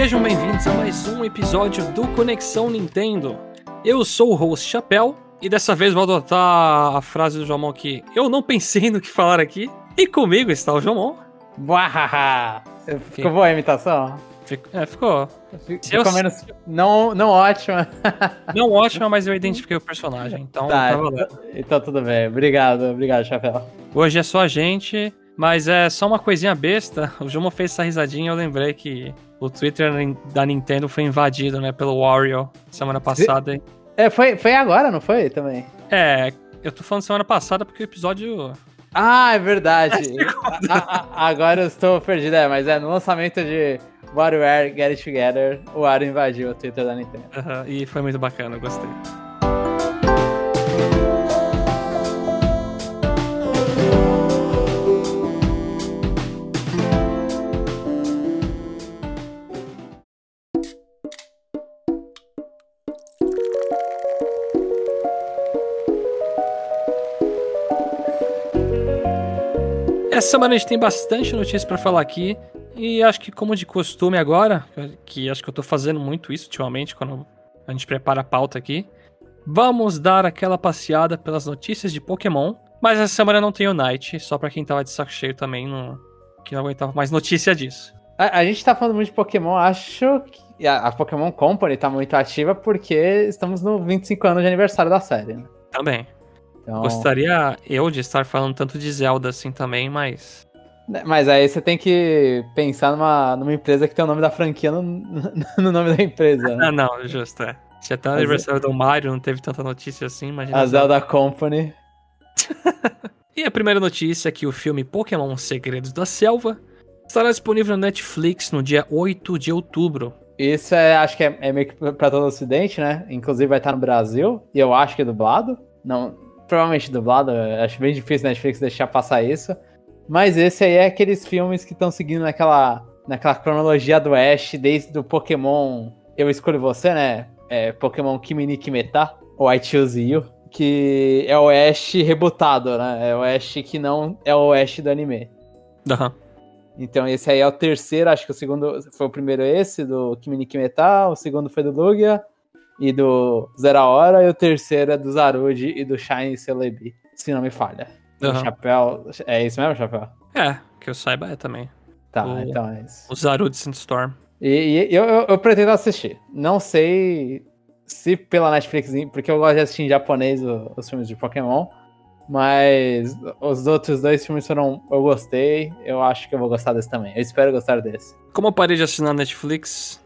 sejam bem-vindos a mais um episódio do Conexão Nintendo. Eu sou o host Chapéu e dessa vez vou adotar a frase do Jomon que eu não pensei no que falar aqui. E comigo está o Jomon. Buahaha! Ficou boa a imitação? Fico, é, ficou. Ficou eu... menos. Não, não ótima. Não ótima, mas eu identifiquei o personagem. Então, tá, tá então tudo bem. Obrigado, obrigado, Chapéu. Hoje é só a gente, mas é só uma coisinha besta. O Jumon fez essa risadinha e eu lembrei que o Twitter da Nintendo foi invadido, né, pelo Wario semana passada. É, foi, foi agora, não foi? Também. É, eu tô falando semana passada porque o episódio. Ah, é verdade. a, a, agora eu estou perdido, é, mas é no lançamento de WarioWare Get It Together, o Wario invadiu o Twitter da Nintendo. Uhum, e foi muito bacana, eu gostei. Essa semana a gente tem bastante notícias para falar aqui. E acho que, como de costume agora, que acho que eu tô fazendo muito isso ultimamente, quando a gente prepara a pauta aqui, vamos dar aquela passeada pelas notícias de Pokémon. Mas essa semana não tem o Night, só pra quem tava de saco cheio também, não, que não aguentava mais notícia disso. A, a gente tá falando muito de Pokémon, acho que a, a, Pokémon Company tá muito ativa porque estamos no 25 anos de aniversário da série. Né? Também. Então... Gostaria eu de estar falando tanto de Zelda assim também, mas. Né, mas aí você tem que pensar numa, numa empresa que tem o nome da franquia no, no nome da empresa. Né? Ah, não, justo, é. Se até o aniversário do Mario não teve tanta notícia assim, imagina. A Zelda Company. e a primeira notícia é que o filme Pokémon Segredos da Selva estará disponível no Netflix no dia 8 de outubro. Isso é, acho que é, é meio que pra todo o ocidente, né? Inclusive vai estar no Brasil, e eu acho que é dublado. Não, provavelmente dublado, acho bem difícil a Netflix deixar passar isso. Mas esse aí é aqueles filmes que estão seguindo naquela, naquela cronologia do Ash, desde o Pokémon Eu Escolho Você, né? É, Pokémon Kimini Kimeta, ou I Choose You, que é o Ash rebutado, né? É o Ash que não é o Ash do anime. Uhum. Então esse aí é o terceiro, acho que o segundo foi o primeiro esse, do Kimini Kimeta, o segundo foi do Lugia, e do Zero Hora, e o terceiro é do Zarude e do Shine Celebi, se não me falha. Uhum. O Chapéu. É isso mesmo, Chapéu? É, que eu saiba é também. Tá, o, então é isso. O Zarude Sandstorm. E, e eu, eu, eu, pretendo assistir. Não sei se pela Netflix, porque eu gosto de assistir em japonês os, os filmes de Pokémon. Mas os outros dois filmes foram. Eu gostei. Eu acho que eu vou gostar desse também. Eu espero gostar desse. Como eu parei de assinar Netflix,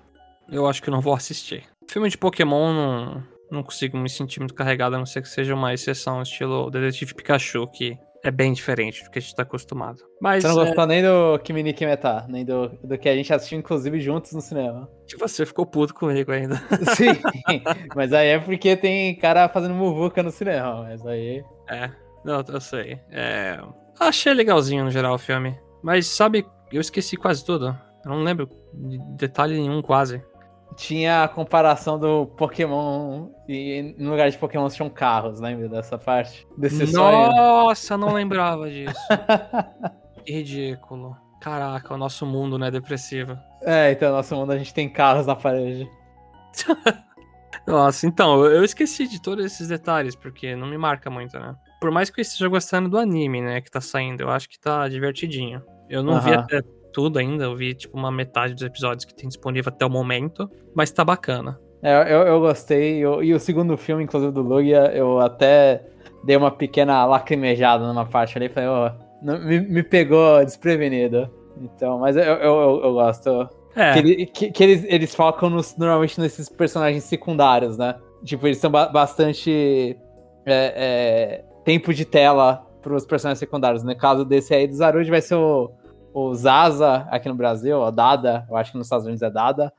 eu acho que não vou assistir. Filme de Pokémon não, não consigo me sentir muito carregado, a não ser que seja uma exceção, estilo Detetive Pikachu, que é bem diferente do que a gente tá acostumado. Mas, você não é... gostou nem do Kimi ni Kimeta, nem do, do que a gente assistiu, inclusive, juntos no cinema. Que você ficou puto comigo ainda. Sim, mas aí é porque tem cara fazendo muvuca no cinema, mas aí... É, não, eu sei. É... Achei legalzinho no geral o filme, mas sabe, eu esqueci quase tudo. Eu não lembro de detalhe nenhum quase tinha a comparação do Pokémon e no lugar de Pokémon tinham carros, lembra dessa parte? Desse Nossa, sonho? não lembrava disso. que ridículo. Caraca, o nosso mundo não é depressivo. É, então, no nosso mundo a gente tem carros na parede. Nossa, então, eu esqueci de todos esses detalhes, porque não me marca muito, né? Por mais que eu esteja gostando do anime, né, que tá saindo, eu acho que tá divertidinho. Eu não vi até tudo ainda. Eu vi, tipo, uma metade dos episódios que tem disponível até o momento. Mas tá bacana. É, eu, eu gostei. Eu, e o segundo filme, inclusive, do Lugia, eu até dei uma pequena lacrimejada numa parte ali. Falei, ó, oh, me, me pegou desprevenido. Então, mas eu, eu, eu, gosto. É. Que, ele, que, que, eles, eles focam nos, normalmente nesses personagens secundários, né? Tipo, eles são ba bastante é, é, tempo de tela pros personagens secundários. No caso desse aí do Zarude vai ser o, o Zaza aqui no Brasil, o Dada, eu acho que nos Estados Unidos é Dada,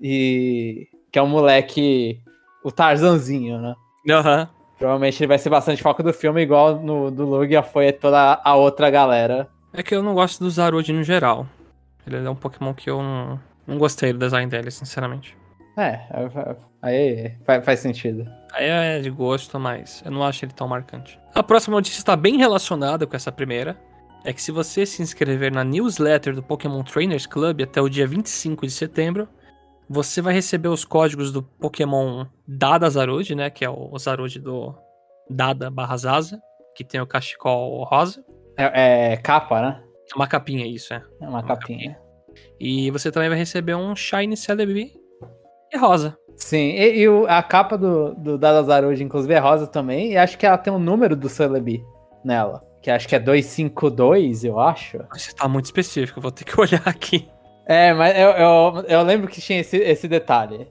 e que é um moleque, o Tarzanzinho, né? Aham. Uhum. Provavelmente ele vai ser bastante foco do filme, igual no do Lugia foi toda a outra galera. É que eu não gosto do Zarude no geral. Ele é um Pokémon que eu não, não gostei do design dele, sinceramente. É, aí faz, faz sentido. Aí é de gosto, mas eu não acho ele tão marcante. A próxima notícia está bem relacionada com essa primeira é que se você se inscrever na newsletter do Pokémon Trainers Club até o dia 25 de setembro, você vai receber os códigos do Pokémon Dada Zarude, né? Que é o Zarude do Dada barra Zaza, que tem o cachecol rosa. É, é capa, né? É uma capinha, isso, é. É uma, capinha. E você também vai receber um Shiny Celebi e rosa. Sim, e, e o- a capa do, do Dada Zarude, inclusive, é rosa também. E acho que ela tem o número do Celebi nela. Que acho que é 252, eu acho. Você tá muito específico, vou ter que olhar aqui. É, mas eu, eu, eu lembro que tinha esse, esse detalhe.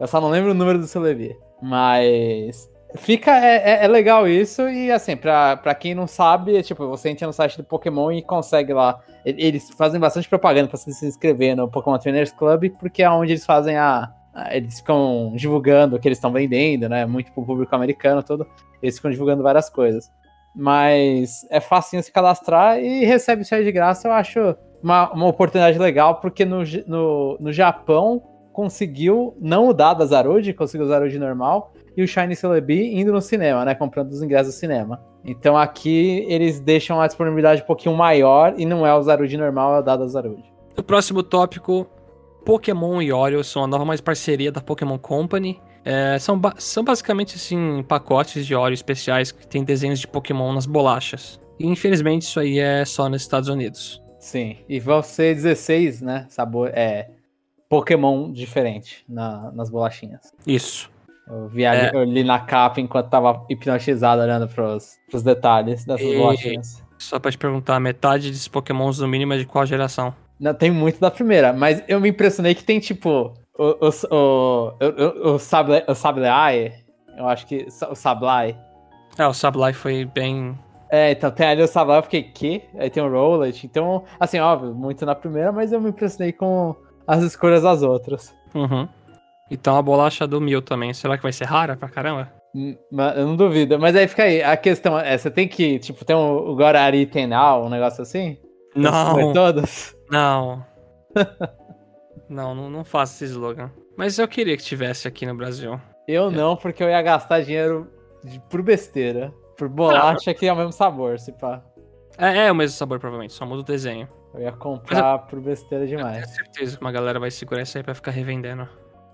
Eu só não lembro o número do Celebi. Mas. Fica. É, é, é legal isso, e assim, pra, pra quem não sabe, é, tipo, você entra no site do Pokémon e consegue lá. Eles fazem bastante propaganda pra você se inscrever no Pokémon Trainers Club, porque é onde eles fazem a. a- Eles ficam divulgando o que eles estão vendendo, né? Muito pro público americano todo. Eles ficam divulgando várias coisas. Mas é facinho se cadastrar e recebe isso aí de graça, eu acho uma, uma oportunidade legal, porque no, no, no Japão conseguiu não o da Zarude, conseguiu o Zarude normal, e o Shiny Celebi indo no cinema, né? Comprando os ingressos do cinema. Então aqui eles deixam a disponibilidade um pouquinho maior e não é o Zarude normal, é o Dada Zarude. O próximo tópico: Pokémon e Oreo são a nova mais parceria da Pokémon Company. É, são, ba- são basicamente assim, pacotes de Oreo especiais que tem desenhos de Pokémon nas bolachas. E infelizmente isso aí é só nos Estados Unidos. Sim, e vão ser 16, né? Sabor, é. Pokémon diferente na- nas bolachinhas. Isso. Eu vi ali, É. eu li na capa enquanto tava hipnotizado olhando pros, pros detalhes dessas E- bolachinhas. Só pra te perguntar, metade desses Pokémons no mínimo é de qual geração? Não, tem muito da primeira, mas eu me impressionei que tem tipo. O, o, o, o, o, Sable, o Sableye, eu acho que. O Sableye. É, o Sableye foi bem. É, então tem ali o Sableye, eu fiquei, que? Aí tem o Rowlet. Então, assim, óbvio, muito na primeira, mas eu me impressionei com as escolhas das outras. Uhum. Então a bolacha do Mil também. Será que vai ser rara pra caramba? Hum, Eu não duvido. Mas aí fica aí, a questão é, você tem que, tipo, tem o, Gorari Tenal, um negócio assim? Não, Foi todos? não. não, não, não faço esse slogan. Mas eu queria que tivesse aqui no Brasil. Eu não, porque eu ia gastar dinheiro de, por besteira. Por bolacha que é o mesmo sabor, se pá. É, é o mesmo sabor, provavelmente, só muda o desenho. Eu ia comprar por besteira Tenho demais. certeza que uma galera vai segurar isso aí pra ficar revendendo.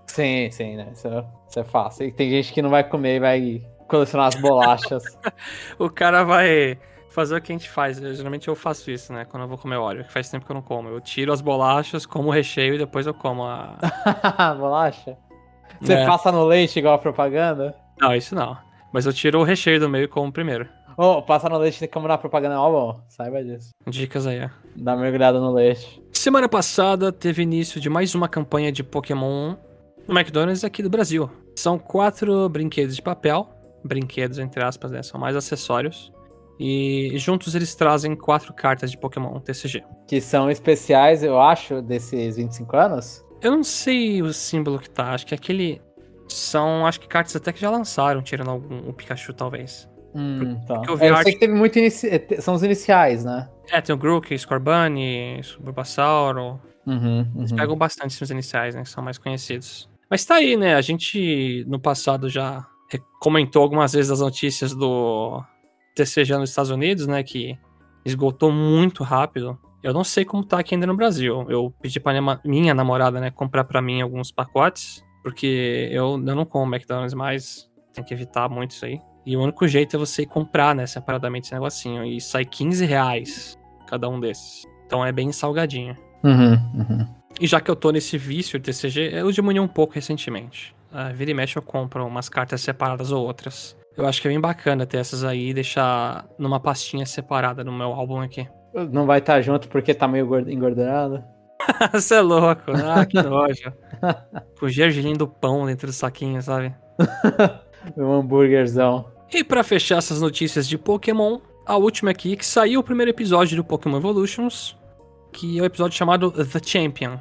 Sim, sim, né? Isso, é- isso é fácil. E tem gente que não vai comer e vai colecionar as bolachas. O cara vai fazer o que a gente faz. Eu, geralmente eu faço isso, né? Quando eu vou comer óleo, que faz tempo que eu não como. Eu tiro as bolachas, como o recheio e depois eu como a. Bolacha? Você É. passa no leite igual a propaganda? Não, isso não. Mas eu tiro o recheio do meio e como primeiro. Ô, passar no leite como na propaganda é bom. Saiba disso. Dicas aí, ó. Dá uma mergulhada no leite. Semana passada teve início de mais uma campanha de Pokémon no McDonald's aqui do Brasil. São quatro brinquedos de papel, brinquedos entre aspas, né? São mais acessórios. E juntos eles trazem quatro cartas de Pokémon TCG. Que são especiais, eu acho, desses 25 anos. Eu não sei o símbolo que tá, acho que aquele. São, acho que cartas até que já lançaram, tirando algum, o Pikachu talvez. Hum, tá. eu É, eu arte- sei que teve muito inici... eh, São os iniciais, né? É, tem o Grook, Scorbunny, Bulbasauro. Uhum, Eles uhum. pegam bastante esses iniciais, né? Que são mais conhecidos. Mas tá aí, né? A gente no passado já comentou algumas vezes as notícias do TCG nos Estados Unidos, né? Que esgotou muito rápido. Eu não sei como tá aqui ainda no Brasil. Eu pedi pra minha, minha namorada, né, comprar pra mim alguns pacotes, porque eu, eu não como McDonald's mais. Tem que evitar muito isso aí. E o único jeito é você comprar, né, separadamente esse negocinho. E sai 15 reais cada um desses. Então é bem salgadinho. Uhum, uhum. E já que eu tô nesse vício de TCG, eu diminui um pouco recentemente. Ah, vira e mexe eu compro umas cartas separadas ou outras. Eu acho que é bem bacana ter essas aí e deixar numa pastinha separada no meu álbum aqui. Não vai estar junto porque tá meio engordurado. Você é louco. Ah, que nojo. Com o gergelim do pão dentro do saquinho, sabe? Um hambúrguerzão. E pra fechar essas notícias de Pokémon, a última aqui que saiu o primeiro episódio do Pokémon Evolutions, que é o episódio chamado The Champion,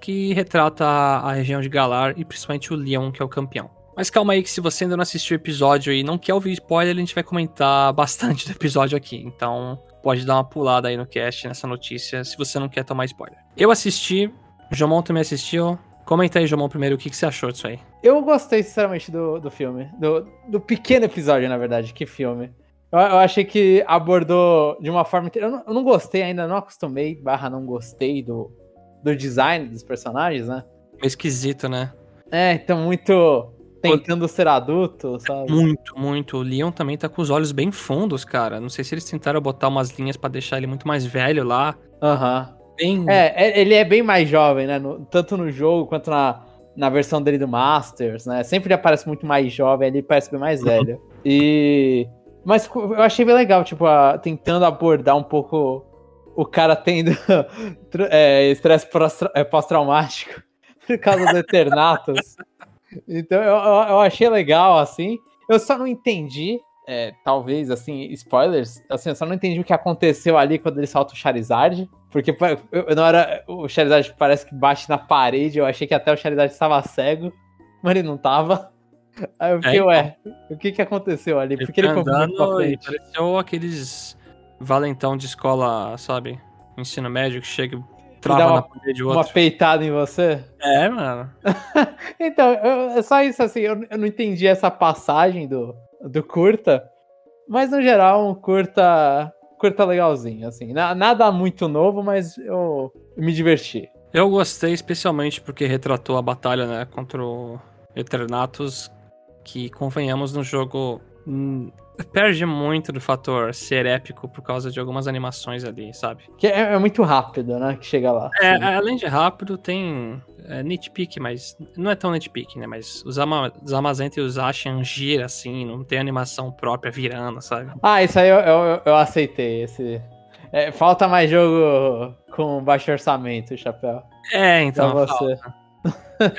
que retrata a, a região de Galar e principalmente o Leon, que é o campeão. Mas calma aí que se você ainda não assistiu o episódio e não quer ouvir spoiler, a gente vai comentar bastante do episódio aqui. Então pode dar uma pulada aí no cast nessa notícia se você não quer tomar spoiler. Eu assisti, o Jomon também assistiu. Comenta aí, Jomon, primeiro, o que, que você achou disso aí? Eu gostei, sinceramente, do, do filme. Do, do pequeno episódio, na verdade. Que filme. Eu, eu achei que abordou de uma forma. Eu não, eu não gostei ainda, não acostumei, barra não gostei do, do design dos personagens, né? esquisito, né? É, então muito tentando ser adulto, sabe? Muito, muito. O Leon também tá com os olhos bem fundos, cara. Não sei se eles tentaram botar umas linhas pra deixar ele muito mais velho lá. Aham. Bem. É, é- ele é bem mais jovem, né? No- tanto no jogo quanto na, na versão dele do Masters, né? Sempre ele aparece muito mais jovem, ele parece bem mais velho. E. Mas eu achei bem legal, tipo, a- tentando abordar um pouco o cara tendo é, estresse é, pós-traumático por causa do Eternatus. Então eu, eu, achei legal, assim. Eu só não entendi, é, talvez, assim, spoilers, assim, eu só não entendi o que aconteceu ali quando ele solta o Charizard. Porque eu, na hora o Charizard parece que bate na parede, eu achei que até o Charizard estava cego, mas ele não tava. Aí eu fiquei, É, ué, o que que aconteceu ali? Por que ele foi muito pra andando e frente? pareceu aqueles valentão de escola, sabe? Ensino médio que chega trava uma- na parede do Uma outro. peitada em você? É, mano. Então, eu- é só isso, assim, eu, eu não entendi essa passagem do, do curta, mas no geral, um curta, curta legalzinho, assim. Na- nada muito novo, mas eu me diverti. Eu gostei especialmente porque retratou a batalha, né, contra o Eternatus, que convenhamos no jogo hum, perde muito do fator ser épico por causa de algumas animações ali, sabe? Que é, é muito rápido, né, que chega lá. É, Sim. além de rápido, tem é, nitpick, mas não é tão nitpick, né? Mas os, ama os Amazenta e os Ashen gira assim, não tem animação própria virando, sabe? Ah, isso aí eu, eu, eu aceitei, esse... é, falta mais jogo com baixo orçamento, Chapéu. É, Pra então. você.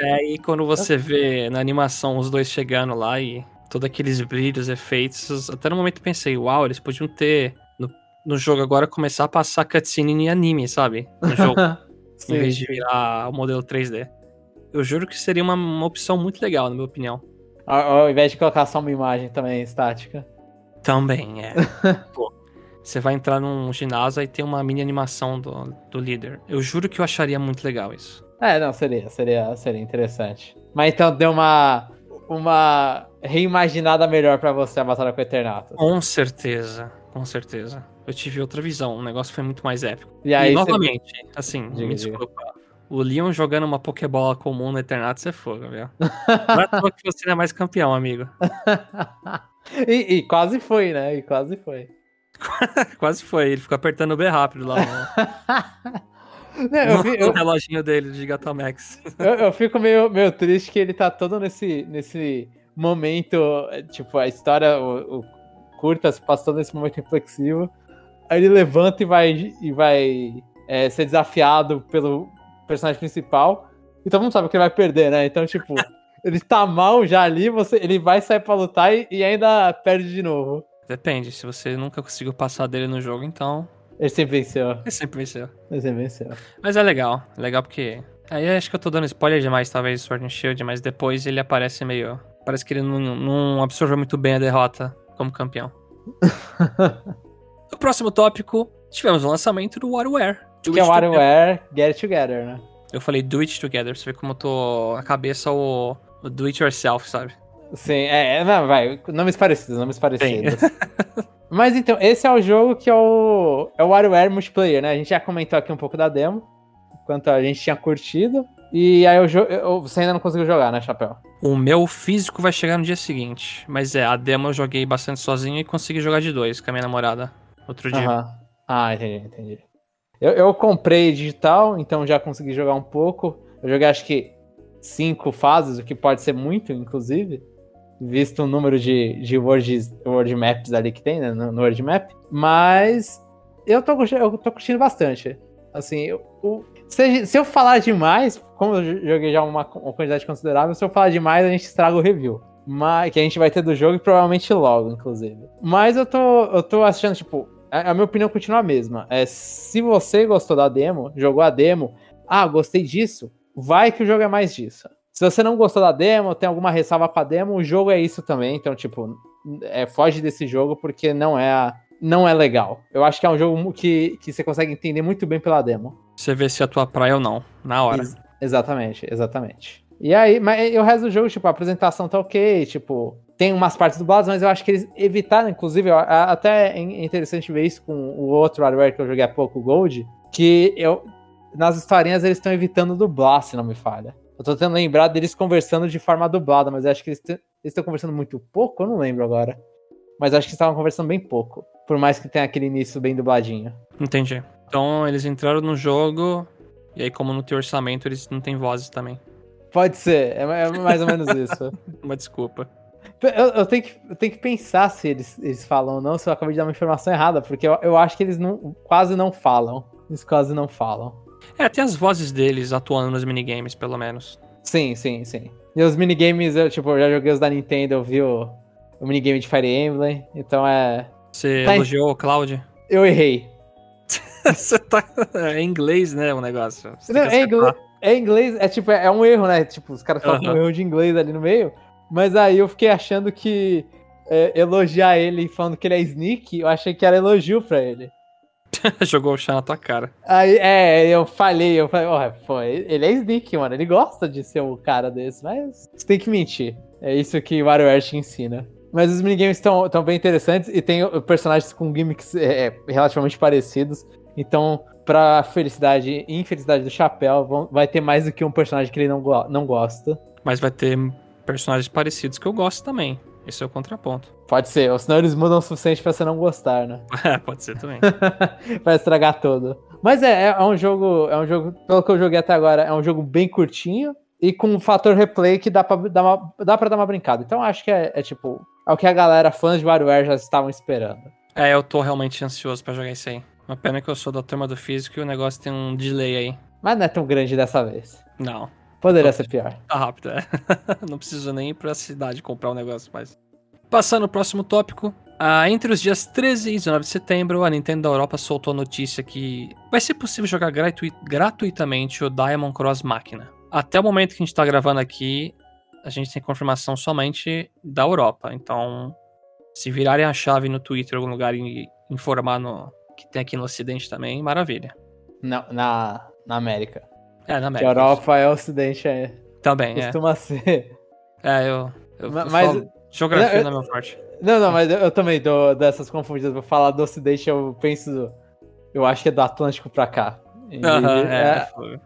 É aí quando você vê na animação os dois chegando lá e todos aqueles brilhos, efeitos, até no momento eu pensei, uau, eles podiam ter no, no jogo agora começar a passar cutscene em anime, sabe? No jogo, em vez de virar o modelo 3D. Eu juro que seria uma, uma opção muito legal, na minha opinião. Ao, ao invés de colocar só uma imagem também estática. Também, é. Pô, você vai entrar num ginásio e tem uma mini animação do, do líder. Eu juro que eu acharia muito legal isso. É, não, seria, seria, seria interessante. Mas então deu uma, uma reimaginada melhor pra você a Batalha com o Eternatus. Com certeza, com certeza. Eu tive outra visão, o negócio foi muito mais épico. E E, aí, você- novamente, assim, Diga, me diga. desculpa. O Leon jogando uma Pokébola comum no Eternatus é fogo, viu? Não é toa que você não é mais campeão, amigo. e, e quase foi, né? E quase foi. Quase foi, ele ficou apertando o B rápido lá Não, eu, no, fi- eu- reloginho dele de Gigantamax. eu- eu fico meio, meio triste que ele tá todo nesse, nesse momento, é, tipo, a história, o, o curta se passou nesse momento reflexivo. Aí ele levanta e vai, e vai é, ser desafiado pelo personagem principal. E todo mundo sabe que ele vai perder, né? Então, tipo, ele tá mal já ali, você, ele vai sair pra lutar e, e ainda perde de novo. Depende, se você nunca conseguiu passar dele no jogo, então Ele sempre venceu. ele sempre venceu. Ele sempre venceu. Mas é legal, é legal porque. Aí acho que eu tô dando spoiler demais, talvez, Sword and Shield, mas depois ele aparece meio. Parece que ele não, não absorveu muito bem a derrota como campeão. no próximo tópico, tivemos o lançamento do WarioWare. Do Que é o. WarioWare Get It Together, né? Eu falei do it together, você vê como eu tô a cabeça o, o do it yourself, sabe? Sim, é, é, não, vai, nomes parecidos, nomes parecidos. Mas então, esse é o jogo que é o, é o WarioWare multiplayer, né? A gente já comentou aqui um pouco da demo, quanto a gente tinha curtido. E aí o jogo, você ainda não conseguiu jogar, né, Chapéu? O meu físico vai chegar no dia seguinte. Mas é, a demo eu joguei bastante sozinho e consegui jogar de dois com a minha namorada outro dia. Aham. Ah, entendi, entendi. Eu, eu comprei digital, então já consegui jogar um pouco. Eu joguei acho que cinco fases, o que pode ser muito, inclusive. Visto o número de, de word maps ali que tem, né, no, no Map. Mas eu tô, eu tô curtindo bastante. Assim, eu- se, se eu falar demais, como eu joguei já uma, uma quantidade considerável, se eu falar demais, a gente estraga o review. Mas, que a gente vai ter do jogo e provavelmente logo, inclusive. Mas eu tô, eu tô achando, tipo, a, a minha opinião continua a mesma. É, se você gostou da demo, jogou a demo, ah, gostei disso, vai que o jogo é mais disso. Se você não gostou da demo, tem alguma ressalva com a demo, o jogo é isso também. Então, tipo, é, foge desse jogo porque não é, a- não é legal. Eu acho que é um jogo que, que você consegue entender muito bem pela demo. Você vê se é a tua praia ou não, na hora. Ex- exatamente, exatamente. E aí, mas e o resto do jogo, tipo, a apresentação tá ok, tipo, tem umas partes dubladas, mas eu acho que eles evitaram, inclusive, ó, até é interessante ver isso com o outro hardware que eu joguei há pouco, o Gold, que eu, nas historinhas eles estão evitando dublar, se não me falha. Eu tô tentando lembrar deles conversando de forma dublada, mas acho que eles estão conversando muito pouco, eu não lembro agora. Mas acho que estavam conversando bem pouco. Por mais que tenha aquele início bem dubladinho. Entendi. Então eles entraram no jogo, e aí, como não tem orçamento, eles não têm vozes também. Pode ser, é, é mais ou menos isso. Uma desculpa. Eu, eu, tenho que, eu tenho que pensar se eles, eles falam ou não, se eu acabei de dar uma informação errada, porque eu, eu acho que eles não, quase não falam. Eles quase não falam. É, tem as vozes deles atuando nos minigames, pelo menos. Sim, sim, sim. E os minigames, eu, tipo, eu já joguei os da Nintendo, eu vi o, o minigame de Fire Emblem, então é. Você tá elogiou o Cloud? Eu errei. Você tá. É inglês, né? O negócio. Não, é, inglês, é inglês, é tipo, é, um erro, né? Tipo, os caras colocam um erro de inglês ali no meio. Mas aí eu fiquei achando que é, elogiar ele falando que ele é sneak, eu achei que era elogio pra ele. Jogou o chá na tua cara. Aí, é, eu falei, eu falei, oh, pô, ele é sneak, mano. Ele gosta de ser um cara desse, mas você tem que mentir. É isso que o WarioWare te ensina. Mas os minigames estão bem interessantes e tem personagens com gimmicks é, é, relativamente parecidos. Então, pra felicidade e infelicidade do Chapéu, vão, vai ter mais do que um personagem que ele não, não gosta. Mas vai ter personagens parecidos que eu gosto também. Esse é o contraponto. Pode ser, ou senão eles mudam o suficiente pra você não gostar, né? É, pode ser também. vai estragar tudo. Mas é, é um jogo, é um jogo, pelo que eu joguei até agora, é um jogo bem curtinho e com um fator replay que dá pra dar uma, dá pra dar uma brincada. Então acho que é, é tipo, é o que a galera, fãs de WarioWare, já estavam esperando. É, eu tô realmente ansioso para jogar isso aí. Uma pena que eu sou da turma do físico e o negócio tem um delay aí. Mas não é tão grande dessa vez. Não. Poderia ser pior. Tá rápido, é. não preciso nem ir pra cidade comprar um negócio mais. Passando ao próximo tópico. Ah, entre os dias 13 e 19 de setembro, a Nintendo da Europa soltou a notícia que vai ser possível jogar gratu gratuitamente o Diamond Cross Máquina. Até o momento que a gente está gravando aqui, a gente tem confirmação somente da Europa. Então, se virarem a chave no Twitter, algum lugar e informar no, que tem aqui no Ocidente também, maravilha. Na, na, na América. É, na América. Que Europa é Ocidente, é. Também, Costuma é. ser. É, eu. eu mas. geografia não, é meu forte. Não, não, mas eu, eu também dou dessas confundidas. Vou falar do Ocidente, eu penso. Eu acho que é do Atlântico pra cá. Aham, uh -huh, é. é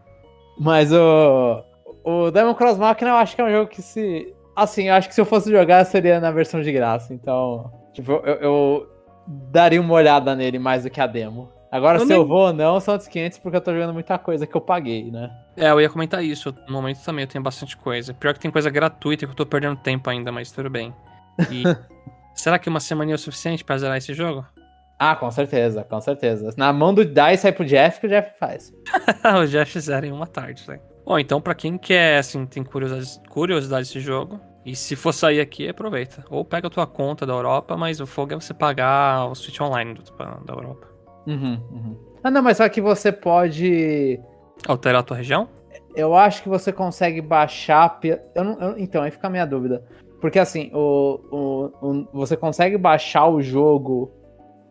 mas o. O Diamond Cross Machina eu acho que é um jogo que se. Assim, eu acho que se eu fosse jogar seria na versão de graça. Então. Tipo, eu, eu daria uma olhada nele mais do que a demo. Agora, eu se nem... eu vou ou não, são outros 500 porque eu tô jogando muita coisa que eu paguei, né? É, eu ia comentar isso. No momento também eu tenho bastante coisa. Pior que tem coisa gratuita que eu tô perdendo tempo ainda, mas tudo bem. E será que uma semana é o suficiente pra zerar esse jogo? Ah, com certeza, com certeza. Na mão do Dai sai pro Jeff que o Jeff faz. o Jeff zera em uma tarde, né? Bom, então pra quem quer, assim, tem curiosidade, curiosidade desse jogo, e se for sair aqui, aproveita. Ou pega a tua conta da Europa, mas o fogo é você pagar o Switch Online da Europa. Uhum, uhum. Ah, não, mas só que você pode. Alterar a tua região? Eu acho que você consegue baixar. Eu não, eu, então, aí fica a minha dúvida. Porque assim, o, o, o você consegue baixar o jogo.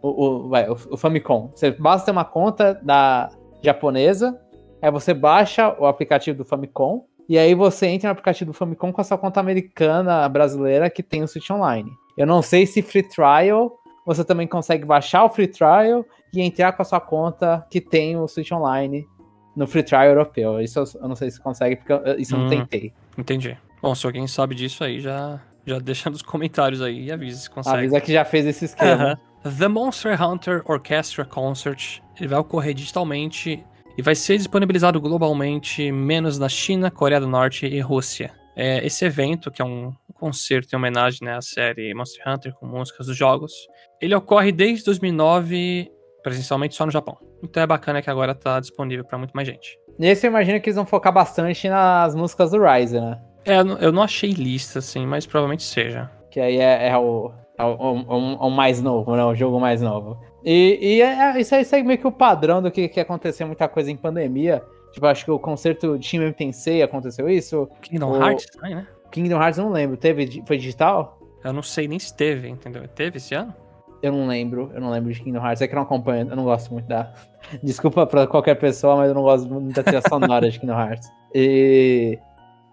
O, o, vai, o, o Famicom. Você basta ter uma conta da japonesa. Aí você baixa o aplicativo do Famicom. E aí você entra no aplicativo do Famicom com a sua conta americana, brasileira, que tem o Switch Online. Eu não sei se Free Trial você também consegue baixar o Free Trial e entrar com a sua conta que tem o Switch Online no Free Trial europeu. Isso eu, não sei se consegue, porque isso eu não hum, tentei. Entendi. Bom, se alguém sabe disso aí, já, já deixa nos comentários aí e avisa se consegue. Avisa que já fez esse esquema. Uh -huh. The Monster Hunter Orchestra Concert ele vai ocorrer digitalmente e vai ser disponibilizado globalmente, menos na China, Coreia do Norte e Rússia. É, esse evento, que é um concerto em homenagem né, à série Monster Hunter com músicas dos jogos, ele ocorre desde 2009, presencialmente só no Japão. Então é bacana que agora tá disponível para muito mais gente. Nesse eu imagino que eles vão focar bastante nas músicas do Rise, né? É, eu não achei lista, assim, mas provavelmente seja. Que aí é, é o, é o, o, o, mais novo, né? O jogo mais novo. E, e é, é isso aí segue meio que o padrão do que, que aconteceu muita coisa em pandemia. Tipo, acho que o concerto de Shin Tensei aconteceu isso. Kingdom o... Hearts também, né? Kingdom Hearts eu não lembro. Teve, foi digital? Eu não sei nem se teve, entendeu? Teve esse ano? Eu não lembro, eu não lembro de Kingdom Hearts. É que eu não acompanho, eu não gosto muito da. Desculpa pra qualquer pessoa, mas eu não gosto muito da trilha sonora de Kingdom Hearts. E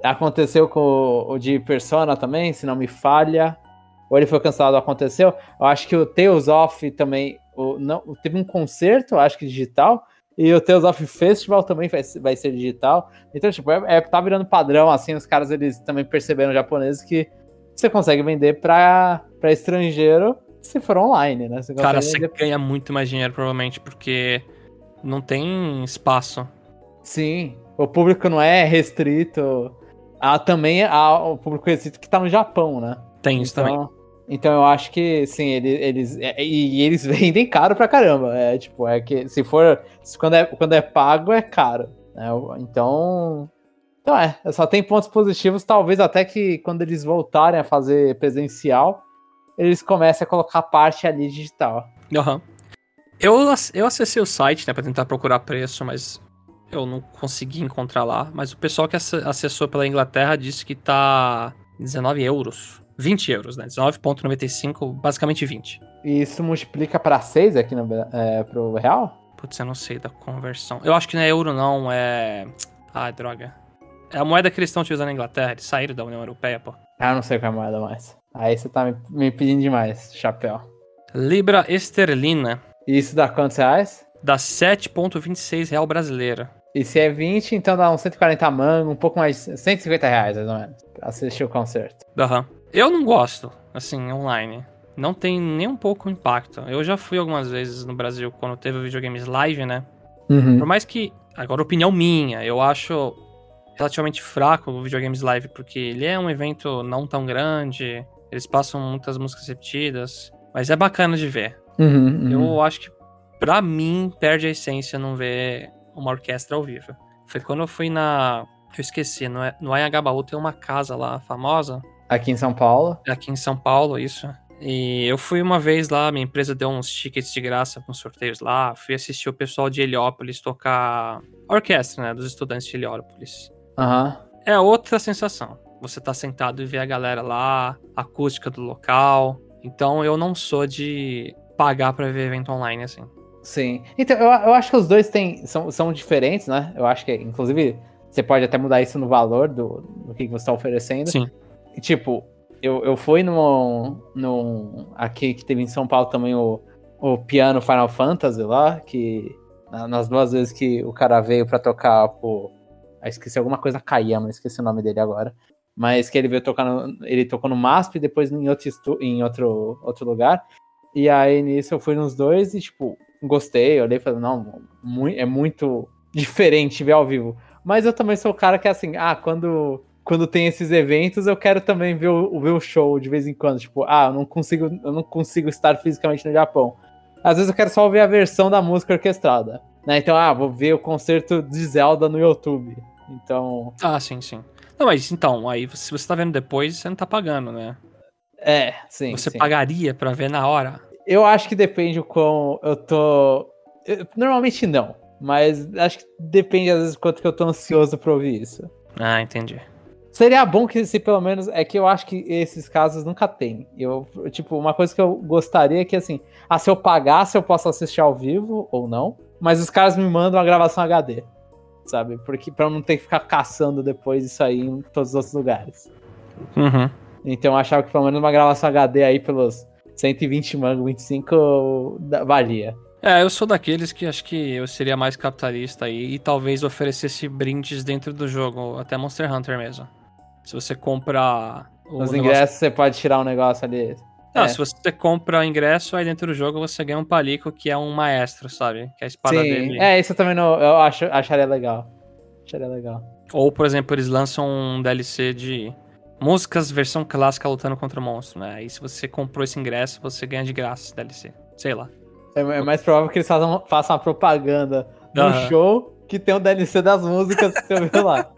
aconteceu com o de Persona também, se não me falha. Ou ele foi cancelado, aconteceu. Eu acho que o Tales of também. O, não, teve um concerto, acho que digital, E o Tales of Festival também vai, vai ser digital. Então, tipo, é, é, tá virando padrão, assim, os caras, eles também perceberam, japoneses, que você consegue vender pra estrangeiro se for online, né? Você Cara, você ganha muito mais dinheiro, provavelmente, porque não tem espaço. Sim, o público não é restrito. Há também há o público restrito que tá no Japão, né? Tem isso então, também. Então eu acho que, sim, eles, eles é, e eles vendem caro pra caramba. É tipo, é que se for, quando, é, quando é pago, é caro. Né? Então, então é, só tem pontos positivos, talvez até que quando eles voltarem a fazer presencial, eles comecem a colocar parte ali digital. Aham. Uhum. Eu, eu acessei o site, né, pra tentar procurar preço, mas eu não consegui encontrar lá. Mas o pessoal que acessou pela Inglaterra disse que tá 19 euros. 20 euros, né? 19,95, basicamente 20. E isso multiplica para 6 aqui no, é, pro real? Putz, eu não sei da conversão. Eu acho que não é euro, não, é. Ah, droga. É a moeda que eles estão utilizando na Inglaterra, eles saíram da União Europeia, pô. Ah, não sei qual é a moeda mais. Aí você tá me, pedindo demais, chapéu. Libra esterlina. E isso dá quantos reais? Dá 7,26 real brasileira. E se é 20, então dá uns 140 mangos, um pouco mais. 150 reais, mais ou menos. Pra assistir o concerto. Aham. Uhum. Eu não gosto, assim, online. Não tem nem um pouco impacto. Eu já fui algumas vezes no Brasil quando teve videogames live, né? Uhum. Por mais que. Agora, opinião minha, eu acho relativamente fraco o videogames live, porque ele é um evento não tão grande, eles passam muitas músicas repetidas, mas é bacana de ver. Uhum, uhum. Eu acho que, pra mim, perde a essência não ver uma orquestra ao vivo. Foi quando eu fui na. Eu esqueci, no, no Anhangabaú tem uma casa lá famosa, Aqui em São Paulo? Aqui em São Paulo, isso. E eu fui uma vez lá, minha empresa deu uns tickets de graça com sorteios lá. Fui assistir o pessoal de Heliópolis tocar a orquestra, né? Dos estudantes de Heliópolis. Aham. Uhum. É outra sensação. Você tá sentado e ver a galera lá, a acústica do local. Então eu não sou de pagar para ver evento online assim. Sim. Então, eu, eu acho que os dois têm, são, são diferentes, né? Eu acho que, inclusive, você pode até mudar isso no valor do, do que você está oferecendo. Sim tipo, eu, eu fui no, no. Aqui que teve em São Paulo também o, o piano Final Fantasy lá, que nas duas vezes que o cara veio para tocar o. Ah, esqueci alguma coisa Kayama, esqueci o nome dele agora. Mas que ele veio tocar no, Ele tocou no MASP e depois em outro, em outro, outro lugar. E aí nisso eu fui nos dois e, tipo, gostei. Olhei e falei, não, é muito diferente ver ao vivo. Mas eu também sou o cara que é assim, ah, quando quando tem esses eventos, eu quero também ver o, ver o show de vez em quando. Tipo, ah, eu não consigo, eu não consigo estar fisicamente no Japão. Às vezes eu quero só ver a versão da música orquestrada. Né? Então, ah, vou ver o concerto de Zelda no YouTube. Então. Ah, sim, sim. Não, mas então, aí se você tá vendo depois, você não tá pagando, né? É, sim. Você sim. pagaria para ver na hora? Eu acho que depende o quão eu tô. Eu, normalmente não. Mas acho que depende às vezes quanto que eu tô ansioso pra ouvir isso. Ah, entendi. Seria bom que se pelo menos. É que eu acho que esses casos nunca tem. Eu, tipo, uma coisa que eu gostaria é que, assim, ah, se eu pagasse, eu posso assistir ao vivo ou não. Mas os caras me mandam a gravação HD. Sabe? Porque pra eu não ter que ficar caçando depois isso aí em todos os outros lugares. Uhum. Então eu achava que pelo menos uma gravação HD aí pelos 120 mango, 25 valia. É, eu sou daqueles que acho que eu seria mais capitalista aí e talvez oferecesse brindes dentro do jogo, até Monster Hunter mesmo. Se você compra. Os ingressos, negócio... você pode tirar um negócio ali. Não, é. se você compra ingresso, aí dentro do jogo você ganha um palico que é um maestro, sabe? Que é a espada Sim. dele. É, isso eu também não, eu acho, acharia legal. Acharia legal. Ou, por exemplo, eles lançam um DLC de músicas versão clássica lutando contra o monstro, né? Aí se você comprou esse ingresso, você ganha de graça esse DLC. Sei lá. É, é mais provável que eles façam, façam uma propaganda no uhum. show que tem o DLC das músicas que você viu lá.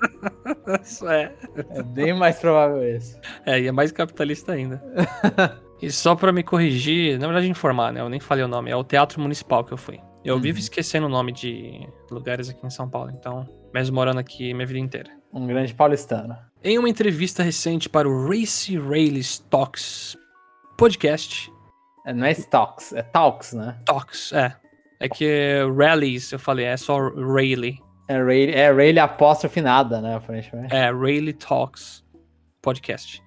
Isso é. É bem mais provável isso. É, e é mais capitalista ainda. e só pra me corrigir, na verdade informar, né? Eu nem falei o nome, é o Teatro Municipal que eu fui. Eu uhum. vivo esquecendo o nome de lugares aqui em São Paulo, então, mesmo morando aqui minha vida inteira. Um grande paulistano. Em uma entrevista recente para o Race Rails Talks podcast. É, não é Talks, é Talks, né? Talks, é. É que rallies, eu falei, é só Rayleigh. É Rayleigh, é Rayleigh apóstrofe nada, né? É, Rayleigh Talks Podcast.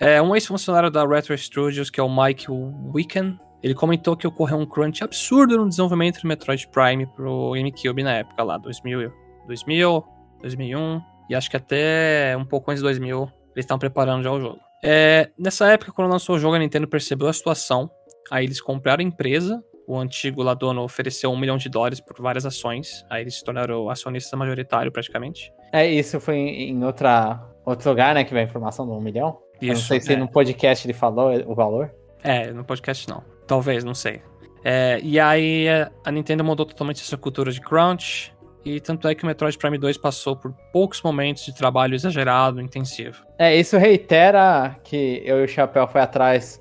É um ex-funcionário da Retro Studios, que é o Mike Wicken. ele comentou que ocorreu um crunch absurdo no desenvolvimento do Metroid Prime pro GameCube na época lá, 2000, 2000 2001 e acho que até um pouco antes de 2000 eles estavam preparando já o jogo. É, nessa época, quando lançou o jogo, a Nintendo percebeu a situação, aí eles compraram a empresa, o antigo lá dono ofereceu um milhão de dólares por várias ações, aí eles se tornaram acionista majoritário praticamente. É, isso foi em outra, outro lugar, né, que veio a informação do um milhão? Isso, Eu não sei se é. no podcast ele falou o valor. É, no podcast não. Talvez, não sei. É, e aí a Nintendo mudou totalmente essa cultura de crunch. E tanto é que o Metroid Prime 2 passou por poucos momentos de trabalho exagerado, intensivo. É, isso reitera que eu e o Chapéu foi atrás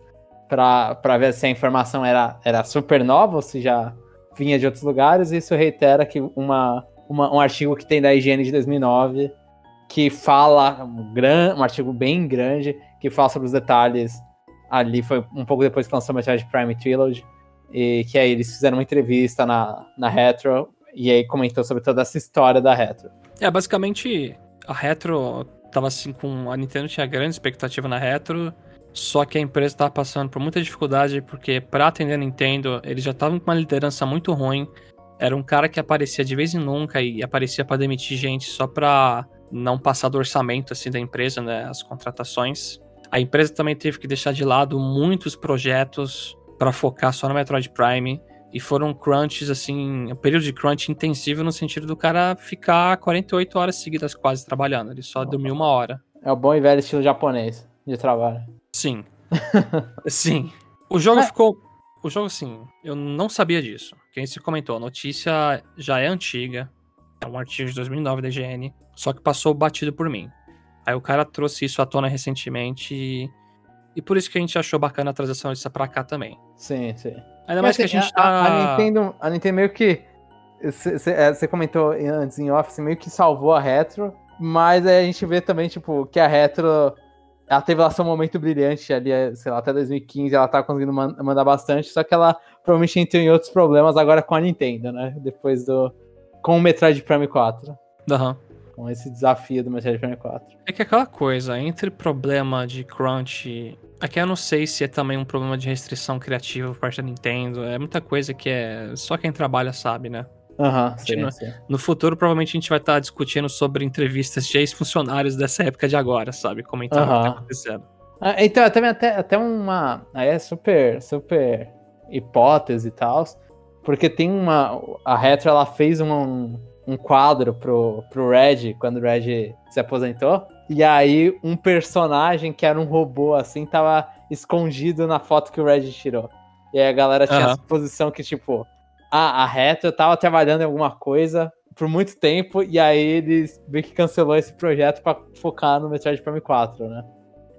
pra ver se a informação era, era super nova ou se já vinha de outros lugares. E isso reitera que uma, uma, um artigo que tem da IGN de 2009 que fala, um, gran, um artigo bem grande, que fala sobre os detalhes ali foi um pouco depois que lançou o Metroid Prime Trilogy, e que aí eles fizeram uma entrevista na, na Retro, e aí comentou sobre toda essa história da Retro. É, basicamente, a Retro tava assim com... A Nintendo tinha grande expectativa na Retro, só que a empresa tava passando por muita dificuldade, porque para atender a Nintendo, eles já estavam com uma liderança muito ruim, era um cara que aparecia de vez em nunca e aparecia para demitir gente só pra não passar do orçamento assim da empresa, né, as contratações. A empresa também teve que deixar de lado muitos projetos para focar só no Metroid Prime. E foram crunches, assim, um período de crunch intensivo no sentido do cara ficar 48 horas seguidas quase trabalhando. Ele só dormiu uma hora. É o bom e velho estilo japonês de trabalho. Sim. Sim. O jogo é. ficou. O jogo, assim, eu não sabia disso. Quem se comentou, a notícia já é antiga. É um artigo de 2009 da IGN. Só que passou batido por mim. Aí o cara trouxe isso à tona recentemente e, e por isso que a gente achou bacana a transição disso pra cá também. Sim, sim. Ainda mais que a gente tá... A, a, Nintendo, a Nintendo meio que... Você é, comentou antes em Office, meio que salvou a Retro, mas aí a gente vê também, tipo, que a Retro... Ela teve lá seu momento brilhante ali, sei lá, até 2015, ela tá conseguindo mandar bastante, só que ela provavelmente entrou em outros problemas agora com a Nintendo, né? Depois do... Com o Metroid Prime 4. Aham. Uhum com esse desafio do Metroid Prime 4. É que aquela coisa, entre problema de crunch. Aqui eu não sei se é também um problema de restrição criativa por parte da Nintendo. É muita coisa que é. Só quem trabalha sabe, né? Aham, uhum, no, no, futuro, provavelmente a gente vai estar discutindo sobre entrevistas de ex-funcionários dessa época de agora, sabe? Comentando uhum. o que tá acontecendo. Ah, então, também até, até uma. Aí é super, super hipótese e tal. Porque tem uma. A Retro ela fez uma, um, um quadro pro, pro Red, quando o Red se aposentou. E aí, um personagem que era um robô, assim, tava escondido na foto que o Red tirou. E aí a galera tinha uhum. a suposição que, tipo, ah, a Retro tava trabalhando em alguma coisa por muito tempo, e aí eles meio que cancelou esse projeto para focar no Metroid Prime 4, né?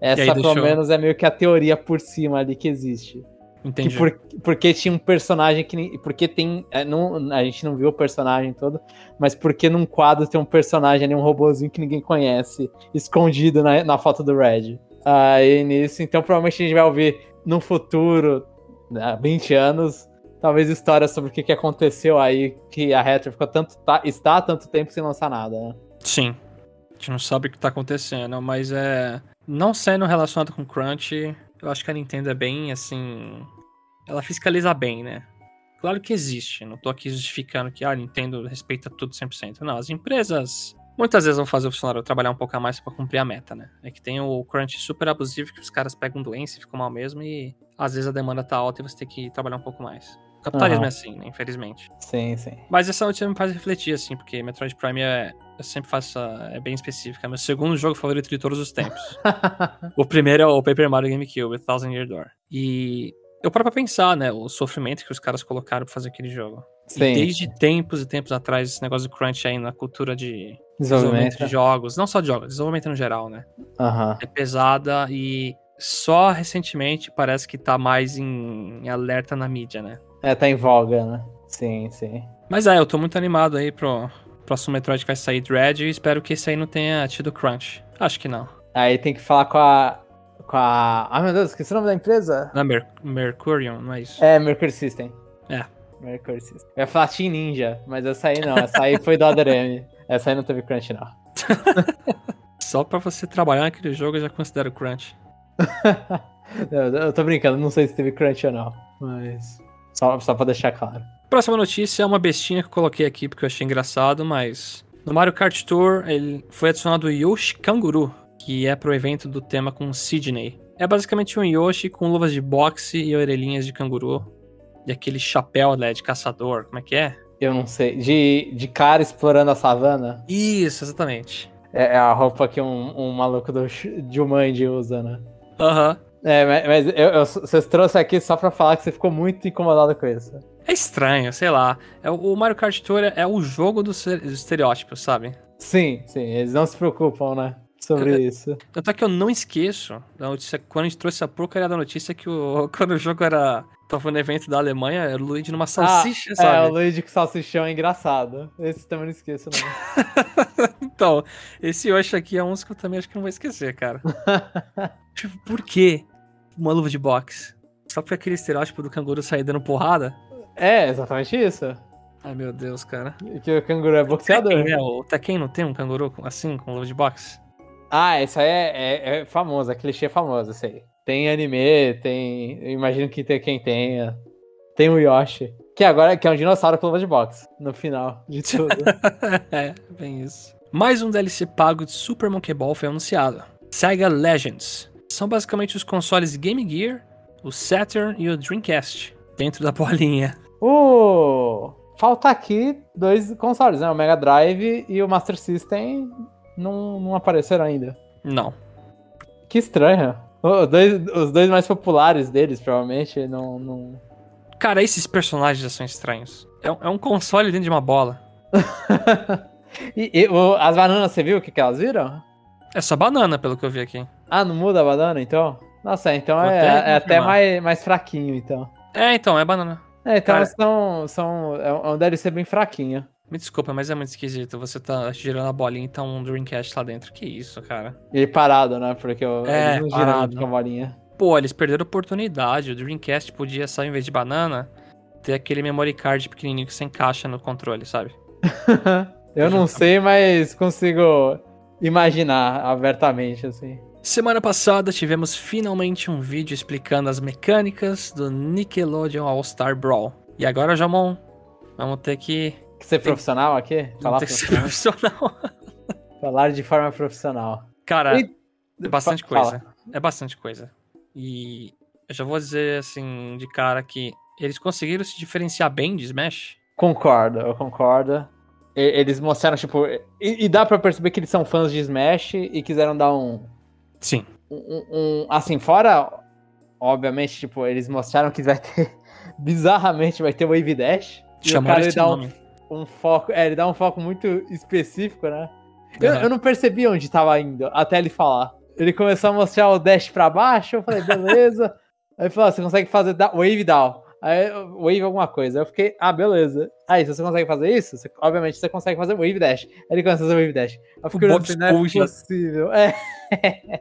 Essa, pelo deixou... menos, é meio que a teoria por cima ali que existe. Entendi. Por, porque tinha um personagem que. Porque tem. É, não, a gente não viu o personagem todo, mas porque num quadro tem um personagem ali, um robôzinho que ninguém conhece, escondido na, na foto do Red. Aí nisso, então provavelmente a gente vai ouvir no futuro, há 20 anos, talvez histórias sobre o que, que aconteceu aí, que a Retro ficou tanto. Tá, está há tanto tempo sem lançar nada, né? Sim. A gente não sabe o que está acontecendo, mas é. Não sendo relacionado com Crunch, eu acho que a Nintendo é bem assim ela fiscaliza bem, né? Claro que existe, não tô aqui justificando que ah, a Nintendo respeita tudo 100%. Não, as empresas muitas vezes vão fazer o funcionário trabalhar um pouco a mais para cumprir a meta, né? É que tem o crunch super abusivo que os caras pegam doença e ficam mal mesmo e às vezes a demanda tá alta e você tem que trabalhar um pouco mais. O capitalismo uhum. é assim, né? Infelizmente. Sim, sim. Mas essa notícia me faz refletir, assim, porque Metroid Prime é. Eu sempre faço. É bem específica. É meu segundo jogo favorito de todos os tempos. o primeiro é o Paper Mario GameCube, Thousand Year Door. E eu paro pra pensar, né? O sofrimento que os caras colocaram pra fazer aquele jogo. Sim. E desde tempos e tempos atrás, esse negócio de crunch aí na cultura de desenvolvimento, desenvolvimento de jogos, não só de jogos, desenvolvimento no geral, né? Uhum. É pesada e só recentemente parece que tá mais em, em, alerta na mídia, né? É, tá em voga, né? Sim, sim. Mas é, eu tô muito animado aí pro próximo Metroid que vai sair Dread e espero que esse aí não tenha tido crunch. Acho que não. Aí tem que falar com a com a. Ai meu Deus, esqueci o nome da empresa? Não, Mer Mercurion, não é isso? É, Mercury System. É. Mercury System. Eu ia falar Team Ninja, mas essa aí não. Essa aí foi do ADRM. Essa aí não teve crunch, não. Só pra você trabalhar naquele jogo eu já considero crunch. eu, eu tô brincando, não sei se teve crunch ou não, mas só, só pra deixar claro. Próxima notícia é uma bestinha que eu coloquei aqui porque eu achei engraçado, mas no Mario Kart Tour ele foi adicionado o Yoshi Kanguru, que é pro evento do tema com Sidney. É basicamente um Yoshi com luvas de boxe e orelhinhas de canguru. E aquele chapéu, né, de caçador, como é que é? Eu não sei. De, de cara explorando a savana? Isso, exatamente. É, é a roupa que um, um maluco do Jumanji usa, né? Aham. Uhum. É, mas, mas eu, eu, vocês trouxeram aqui só pra falar que você ficou muito incomodado com isso. É estranho, sei lá. É, o Mario Kart Tour é o jogo dos estereótipos, sabe? Sim, sim. Eles não se preocupam, né? Sobre eu, isso. Tanto é que eu não esqueço da notícia, quando a gente trouxe a porcaria da notícia que o, quando o jogo era Tava no evento da Alemanha, era o Luigi numa salsicha, ah, sabe? É, o Luigi com salsichão é engraçado. Esse também não esqueço, não. então, esse Yoshi aqui é um que eu também acho que não vou esquecer, cara. tipo, por que uma luva de boxe? Só porque aquele estereótipo do canguru sair dando porrada? É, exatamente isso. Ai, meu Deus, cara. Que o canguru é boxeador. Tekken, né? o Tekken não tem um canguru assim, com luva de boxe? Ah, isso aí é, é, é famoso, é clichê famoso, isso aí. Tem anime, tem. Eu imagino que tem quem tenha. Tem o Yoshi. Que agora que é um dinossauro com luva de boxe. No final de tudo. é, bem isso. Mais um DLC pago de Super Monkey Ball foi anunciado. Sega Legends. São basicamente os consoles Game Gear, o Saturn e o Dreamcast. Dentro da bolinha. Uh, falta aqui dois consoles, né? O Mega Drive e o Master System não, não apareceram ainda. Não. Que estranho. Os dois, os dois mais populares deles, provavelmente, não. não... Cara, esses personagens já são estranhos. É, é um console dentro de uma bola. e, e o, as bananas, você viu o que, que elas viram? É só banana, pelo que eu vi aqui. Ah, não muda a banana, então? Nossa, então é, até, é até mais, mais fraquinho, então. É, então, é banana. É, então Cara... são, são, é um DLC bem fraquinho. Me desculpa, mas é muito esquisito. Você tá girando a bolinha e tá um Dreamcast lá dentro. Que isso, cara? Ele parado, né? Porque eu, é, não parado. com a bolinha. Pô, eles perderam a oportunidade. O Dreamcast podia, só em vez de banana, ter aquele memory card pequenininho que você encaixa no controle, sabe? eu não sei, mas consigo imaginar abertamente, assim. Semana passada tivemos finalmente um vídeo explicando as mecânicas do Nickelodeon All-Star Brawl. E agora, Jamon, vamos ter que que ser profissional aqui? Falar tem que ser profissional. Falar de forma profissional. Cara, e... é bastante coisa. Fala. É bastante coisa. E eu já vou dizer assim, de cara, que eles conseguiram se diferenciar bem de Smash. Concordo, eu concordo. E, eles mostraram, tipo. E, e, dá pra perceber que eles são fãs de Smash e quiseram dar um. Sim. Um, um, assim, fora. Obviamente, tipo, eles mostraram que vai ter. Bizarramente vai ter Wave Dash. Chamaram e o cara nome. um um foco. É, ele dá um foco muito específico, né? Eu, uhum. eu não percebi onde tava indo, até ele falar. Ele começou a mostrar o dash pra baixo, eu falei, beleza. Aí ele falou, você consegue fazer wave down. Aí, wave alguma coisa. Eu fiquei, ah, beleza. Aí, se você consegue fazer isso, você, obviamente você consegue fazer wave dash. Aí ele começa a fazer wave dash. Eu fiquei olhando assim, não é possível. É.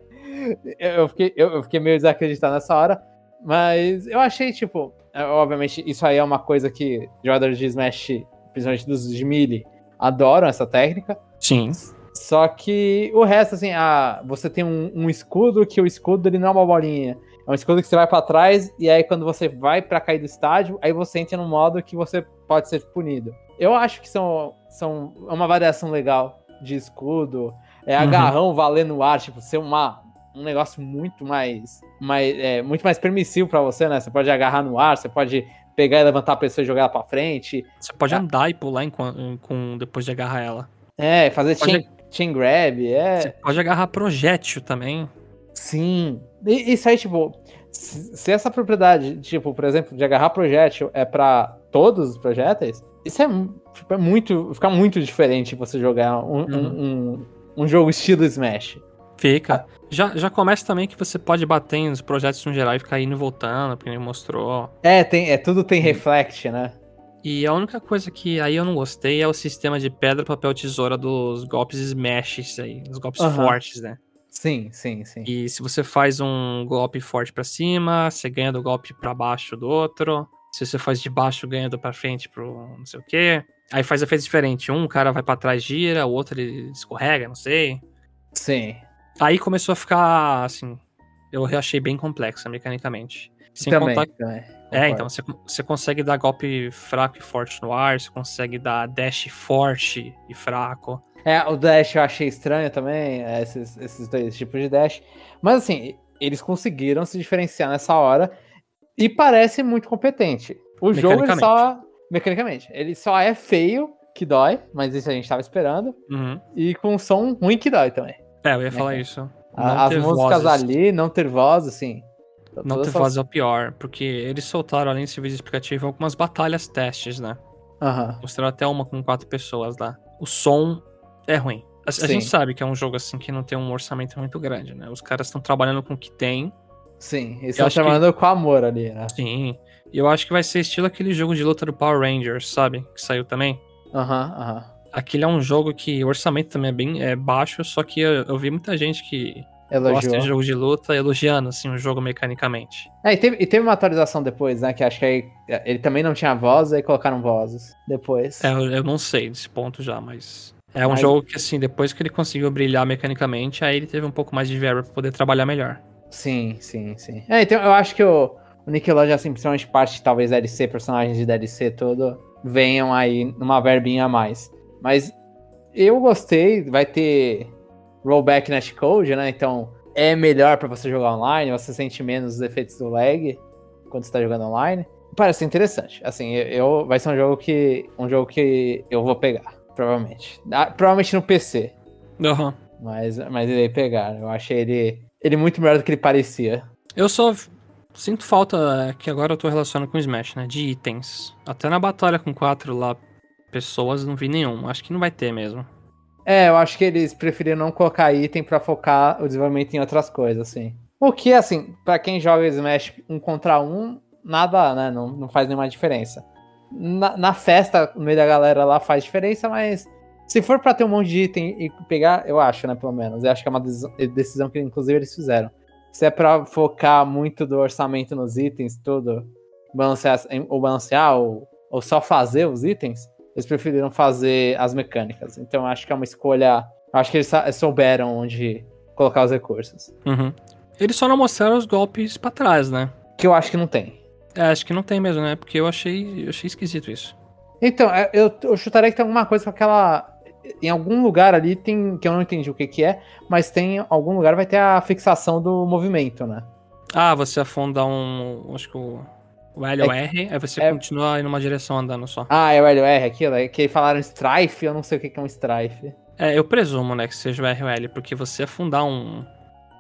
eu, fiquei, eu, eu fiquei meio desacreditado nessa hora. Mas eu achei, tipo, é, obviamente, isso aí é uma coisa que jogadores de Smash principalmente dos de melee, adoram essa técnica. Sim. Só que o resto, assim, ah, você tem um, um, escudo que o escudo ele não é uma bolinha. É um escudo que você vai para trás e aí quando você vai para cair do estádio, aí você entra no modo que você pode ser punido. Eu acho que são, são é uma variação legal de escudo. É uhum. agarrão uhum. valer no ar, tipo, ser uma, um negócio muito mais, mais é, muito mais permissivo para você, né? Você pode agarrar no ar, você pode pegar e levantar a pessoa e jogar ela pra frente. Você pode é. andar e pular em, com, depois de agarrar ela. É, fazer chain, chain grab, é. Você pode agarrar projétil também. Sim. E, isso aí, tipo, se essa propriedade, tipo, por exemplo, de agarrar projétil é para todos os projéteis, isso é, tipo, é muito. Fica muito diferente você jogar um, uhum. um, um, um jogo estilo Smash. Fica. Já, já começa também que você pode bater nos projetos no geral e ficar indo e voltando, porque ele mostrou. É, tem, é tudo tem reflect, né? E a única coisa que aí eu não gostei é o sistema de pedra, papel, tesoura dos golpes smashes aí, dos golpes uhum. fortes, né? Sim, sim, sim. E se você faz um golpe forte para cima, você ganha do golpe para baixo do outro. Se você faz de baixo, ganha do pra frente pro não sei o quê. Aí faz efeitos diferentes. Um cara vai para trás, gira, o outro ele escorrega, não sei. Sim. Aí começou a ficar, assim, eu achei bem complexa mecanicamente. Sem também, contar É, concordo. então, você, você consegue dar golpe fraco e forte no ar, você consegue dar dash forte e fraco. É, o dash eu achei estranho também, é, esses, esses dois tipos de dash. Mas assim, eles conseguiram se diferenciar nessa hora e parece muito competente. O jogo ele só. Mecanicamente, ele só é feio que dói, mas isso a gente tava esperando. Uhum. E com som ruim que dói também. É, eu ia falar cara? isso. A- Não As músicas vozes. ali, não ter voz, assim. Não todas ter essas- voz é o pior, porque eles soltaram, além desse vídeo explicativo, algumas batalhas testes, né? Aham. Mostraram até uma com quatro pessoas lá. O som é ruim. A, a gente sabe que é um jogo assim que não tem um orçamento muito grande, né? Os caras estão trabalhando com o que tem. Sim, eles Eu estão acho que- chamando com amor ali, né? Sim. E eu acho que vai ser estilo aquele jogo de luta do Power Rangers, sabe? Que saiu também. Aham, aham. Aquele é um jogo que o orçamento também é bem é baixo, só que eu, eu vi muita gente que gosta Elogiou. de jogo de luta elogiando assim o jogo mecanicamente. É, e teve, e teve uma atualização depois, né? Que acho que aí ele também não tinha voz, aí colocaram vozes depois. É, eu, eu não sei desse ponto já, mas é um Mas- jogo que assim, depois que ele conseguiu brilhar mecanicamente, aí ele teve um pouco mais de verba pra poder trabalhar melhor. Sim, sim, sim. É, então eu acho que o, o Nickelodeon, assim, principalmente parte talvez DLC, personagens de DLC todo, venham aí numa verbinha a mais. Mas eu gostei, vai ter rollback netcode, né? Então é melhor pra você jogar online, você sente menos os efeitos do lag quando você tá jogando online. Parece interessante. Assim, eu, vai ser um jogo que um jogo que eu vou pegar, provavelmente. Ah, provavelmente no PC. Aham. Mas, mas irei pegar. Eu achei ele, ele muito melhor do que ele parecia. Eu só sinto falta é, que agora eu tô relacionando com o Smash, né? De itens. Até na batalha com quatro lá pessoas não vi nenhum. Acho que não vai ter mesmo. É, eu acho que eles preferiram não colocar item pra focar o desenvolvimento em outras coisas, assim. O que, assim, pra quem joga Smash um contra um, nada, né? Não, não faz nenhuma diferença. Na, na festa, no meio da galera lá, faz diferença, mas se for pra ter um monte de item e pegar, eu acho, né, pelo menos. Eu acho que é uma decisão, decisão que, inclusive, eles fizeram. Se é pra focar muito do orçamento nos itens, tudo, balancear, ou balancear, ou, ou só fazer os itens, eles preferiram fazer as mecânicas. Então acho que é uma escolha. Acho que eles souberam onde colocar os recursos. Uhum. Eles só não mostraram os golpes pra trás, né? Que eu acho que não tem. É, acho que não tem mesmo, né? Porque eu achei, eu achei esquisito isso. Então, é, eu, eu chutaria que tem alguma coisa com aquela. Em algum lugar ali tem. Que eu não entendi o que, que é, mas tem algum lugar vai ter a fixação do movimento, né? Ah, você afunda um. Acho que o. O L ou R, aí você é- continua indo numa direção andando só. Ah, é o LR aquilo? É que falaram Strife, eu não sei o que é um Strife. É, eu presumo, né, que seja o R ou L, porque você afundar um.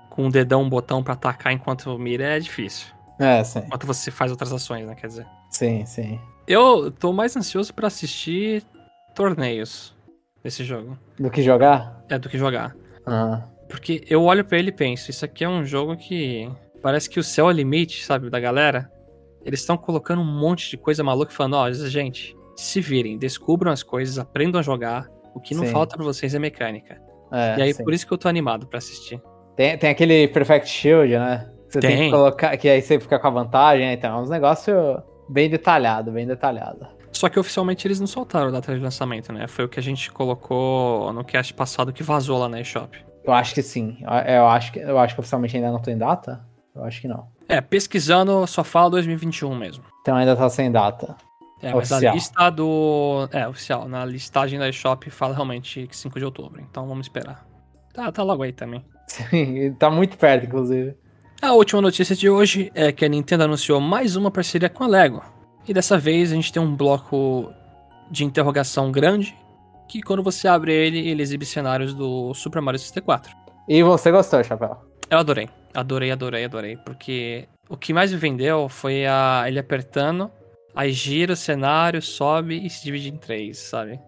Com um dedão, um botão pra atacar enquanto mira é difícil. É, sim. Enquanto você faz outras ações, né, quer dizer. Sim, sim. Eu tô mais ansioso pra assistir torneios desse jogo. Do que jogar? É do que jogar. Ah. Porque eu olho pra ele e penso, isso aqui é um jogo que parece que o céu é o limite, sabe, da galera. Eles estão colocando um monte de coisa maluca falando, ó, gente, se virem, descubram as coisas, aprendam a jogar. O que não Sim. falta pra vocês é mecânica. É, e aí, sim. por isso que eu tô animado pra assistir. Tem, tem aquele Perfect Shield, né? Você tem. Tem. que colocar, que aí você fica com a vantagem, né? Então é uns negócios bem detalhado, bem detalhado. Só que oficialmente eles não soltaram a data de lançamento, né? Foi o que a gente colocou no cast passado que vazou lá na eShop. Eu acho que sim. Eu, eu acho que, eu acho que oficialmente ainda não tem data. Eu acho que não. É, pesquisando só fala 2021 mesmo. Então ainda tá sem data. É, mas a Oficial. lista do. É, oficial. Na listagem da eShop fala realmente que 5 de outubro. Então vamos esperar. Tá, tá logo aí também. Sim, tá muito perto, inclusive. A última notícia de hoje é que a Nintendo anunciou mais uma parceria com a Lego. E dessa vez a gente tem um bloco de interrogação grande, que quando você abre ele, ele exibe cenários do Super Mario 64. E você gostou, Chapéu? Eu adorei. Adorei, adorei, adorei. Porque o que mais me vendeu foi a ele apertando, aí gira o cenário, sobe e se divide em três, sabe?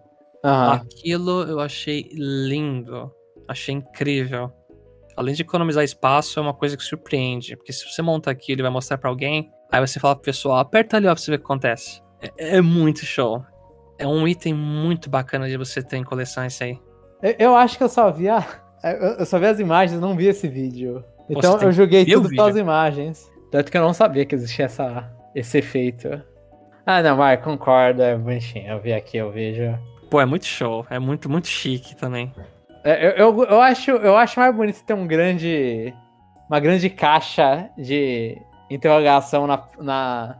Aham. Aquilo eu achei lindo. Achei incrível. Além de economizar espaço, é uma coisa que surpreende. Porque se você monta aqui, ele vai mostrar pra alguém. Aí você fala pro pessoal, aperta ali ó, pra você ver o que acontece. É, é muito show. É um item muito bacana de você ter em coleção esse aí. Eu, eu acho que eu só vi a, eu, eu só vi as imagens, não vi esse vídeo. Então tem eu joguei tudo pelas imagens. Tanto que eu não sabia que existia essa, esse efeito. Ah, não, vai, concordo, é bonitinho. Eu vi aqui, eu vejo. Pô, é muito show. É muito, muito chique também. É, eu, eu, eu acho, eu acho mais bonito ter um grande uma grande caixa de interrogação na, na,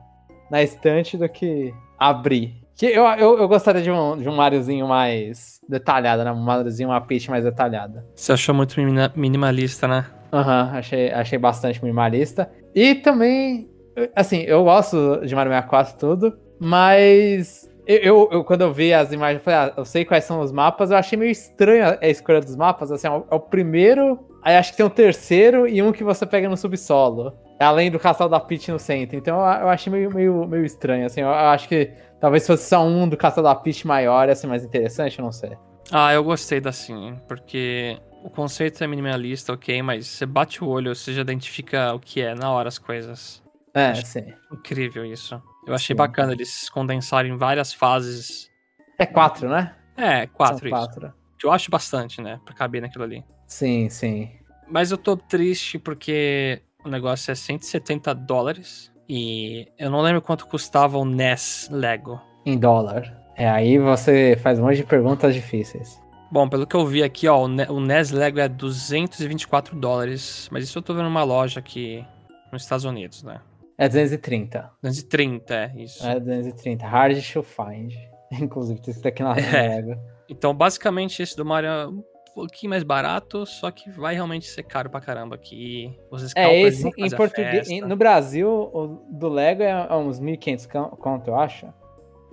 na estante do que abrir. Que eu, eu, eu gostaria de um, de um Mariozinho mais detalhado, né? Um Mariozinho, uma Peach mais detalhada. Você achou muito minimalista, né? Aham, uhum, achei, achei bastante minimalista. E também, assim, eu gosto de Mario 64 tudo, mas eu, eu, eu, quando eu vi as imagens, eu falei, ah, eu sei quais são os mapas, eu achei meio estranho a escolha dos mapas, assim, é o, é o primeiro, aí acho que tem um terceiro e um que você pega no subsolo. Além do castelo da Peach no centro. Então eu, eu achei meio, meio, meio estranho, assim, eu, eu acho que talvez fosse só um do castelo da Peach maior, ia ser mais interessante, eu não sei. Ah, eu gostei da sim, porque o conceito é minimalista, ok, mas você bate o olho, você já identifica o que é na hora as coisas. É, Acho sim. Incrível isso. Eu achei sim. bacana eles condensarem várias fases. É quatro, né? É, quatro, São quatro. Que eu acho bastante, né? Pra caber naquilo ali. Sim, sim. Mas eu tô triste porque o negócio é 170 dólares. E eu não lembro quanto custava o NES Lego. Em dólar. É, aí você faz um monte de perguntas difíceis. Bom, pelo que eu vi aqui, ó, o NES Lego é 224 dólares, mas isso eu tô vendo numa loja aqui nos Estados Unidos, né? É 230. 230, é isso. É 230. Hard to find. Inclusive, tem isso aqui na é. Lego. Então, basicamente, esse do Mario pouquinho mais barato, só que vai realmente ser caro pra caramba aqui. Os é, esse em português. No Brasil, o do Lego é uns 1.500 conto, eu acho.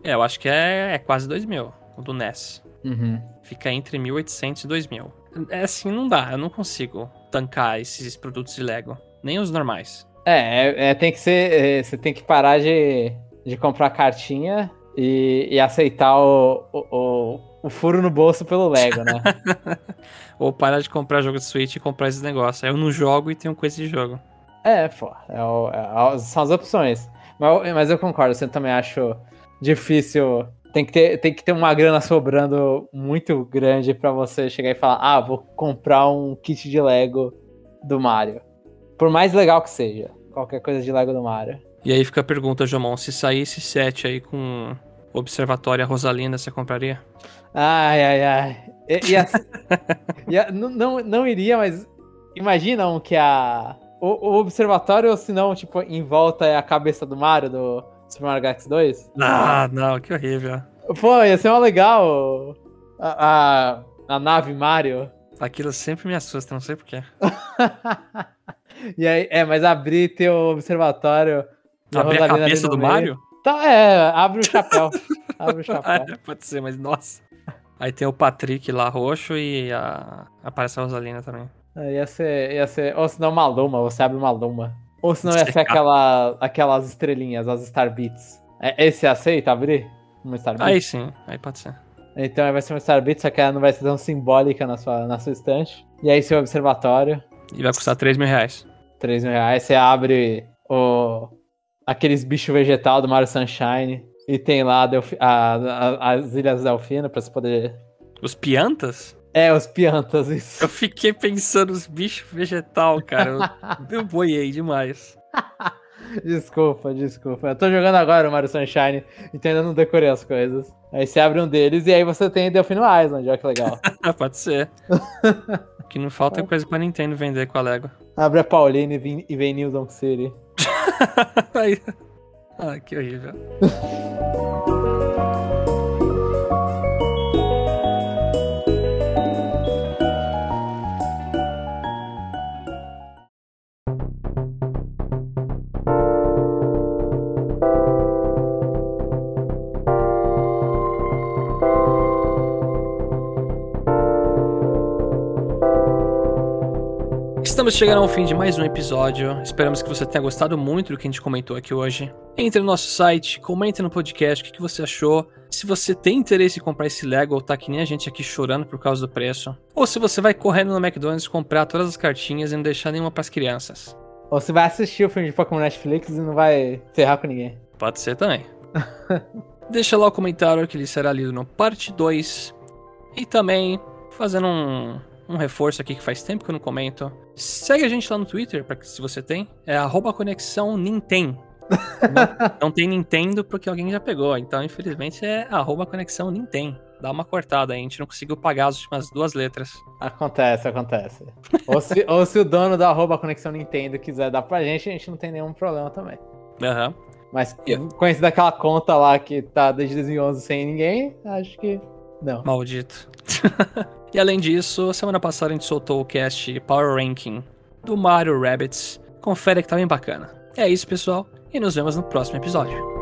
É, eu acho que é, é quase 2 mil, o do NES. Uhum. Fica entre 1.800 e 2.000. É assim, não dá. Eu não consigo tancar esses produtos de Lego. Nem os normais. É, é, é tem que ser. É, você tem que parar de, de comprar cartinha e, e aceitar o, o, o, o, furo no bolso pelo Lego, né? Ou parar de comprar jogo de Switch e comprar esses negócios. Aí eu não jogo e tenho coisa de jogo. É, pô. É, é, são as opções. Mas, mas eu concordo, você também acho difícil tem que ter, tem que ter uma grana sobrando muito grande para você chegar e falar: ah, vou comprar um kit de Lego do Mario. Por mais legal que seja, qualquer coisa de Lego do Mario. E aí fica a pergunta, Jomon: se saísse set aí com Observatória Rosalina, você compraria? Ai, ai, ai. E, e a, e a, não, não iria, mas imagina um que a. O, o observatório, ou se não, tipo, em volta é a cabeça do Mario, do, Super Mario Galaxy 2? Ah, não, que horrível. Pô, ia ser uma legal a, a, a nave Mario. Aquilo sempre me assusta, não sei porquê. e aí, é, mas abrir teu observatório. Abrir a cabeça do meio. Mario? Tá, é, abre o chapéu. abre o chapéu. é, pode ser, mas nossa. Aí tem o Patrick lá roxo e a... aparece a Rosalina também. É, ia ser, ia ser. Ou se não, uma luma, você abre uma luma. Ou senão ia ser aquela, aquelas estrelinhas, as Star Beats. É, esse aceita abrir? Uma Star Beats? Aí sim, aí pode ser. Então vai ser uma Star Beats, só que ela não vai ser tão simbólica na sua, na sua estante. E aí seu observatório. E vai custar 3 mil reais. 3 mil reais. Você abre o, aqueles bichos vegetal do Mario Sunshine. E tem lá a, a, as Ilhas Delfino pra você poder. Os piantas? É, os piantas, isso. Eu fiquei pensando os bichos vegetal, cara. Eu, eu boiei demais. desculpa, desculpa. Eu tô jogando agora o Mario Sunshine, então ainda não decorei as coisas. Aí você abre um deles e aí você tem Delfino Island, olha que legal. Pode ser. o que não falta é coisa pra Nintendo vender com a Lego. Abre a Pauline e vem New Donk City. Ah, que horrível. Estamos chegando ao fim de mais um episódio. Esperamos que você tenha gostado muito do que a gente comentou aqui hoje. Entre no nosso site, comente no podcast o que você achou. Se você tem interesse em comprar esse Lego ou tá que nem a gente aqui chorando por causa do preço. Ou se você vai correndo no McDonald's comprar todas as cartinhas e não deixar nenhuma para as crianças. Ou se vai assistir o filme de Pokémon Netflix e não vai ferrar com ninguém. Pode ser também. Deixa lá o comentário que ele será lido no parte 2. E também fazendo um um reforço aqui que faz tempo que eu não comento. Segue a gente lá no Twitter, para se você tem. É conexão Nintendo. não, não, tem Nintendo porque alguém já pegou. Então, infelizmente, é conexão Nintendo. dá uma cortada aí. A gente não conseguiu pagar as últimas duas letras. Acontece, acontece. ou, se, ou se o dono da arroba Conexão Nintendo quiser dar pra gente, a gente não tem nenhum problema também. Aham. Uhum. Mas conhecendo aquela conta lá que tá desde 2011 sem ninguém, acho que não. Maldito. e além disso, semana passada a gente soltou o cast Power Ranking do Mario Rabbits. Confere que tá bem bacana. É isso, pessoal, e nos vemos no próximo episódio.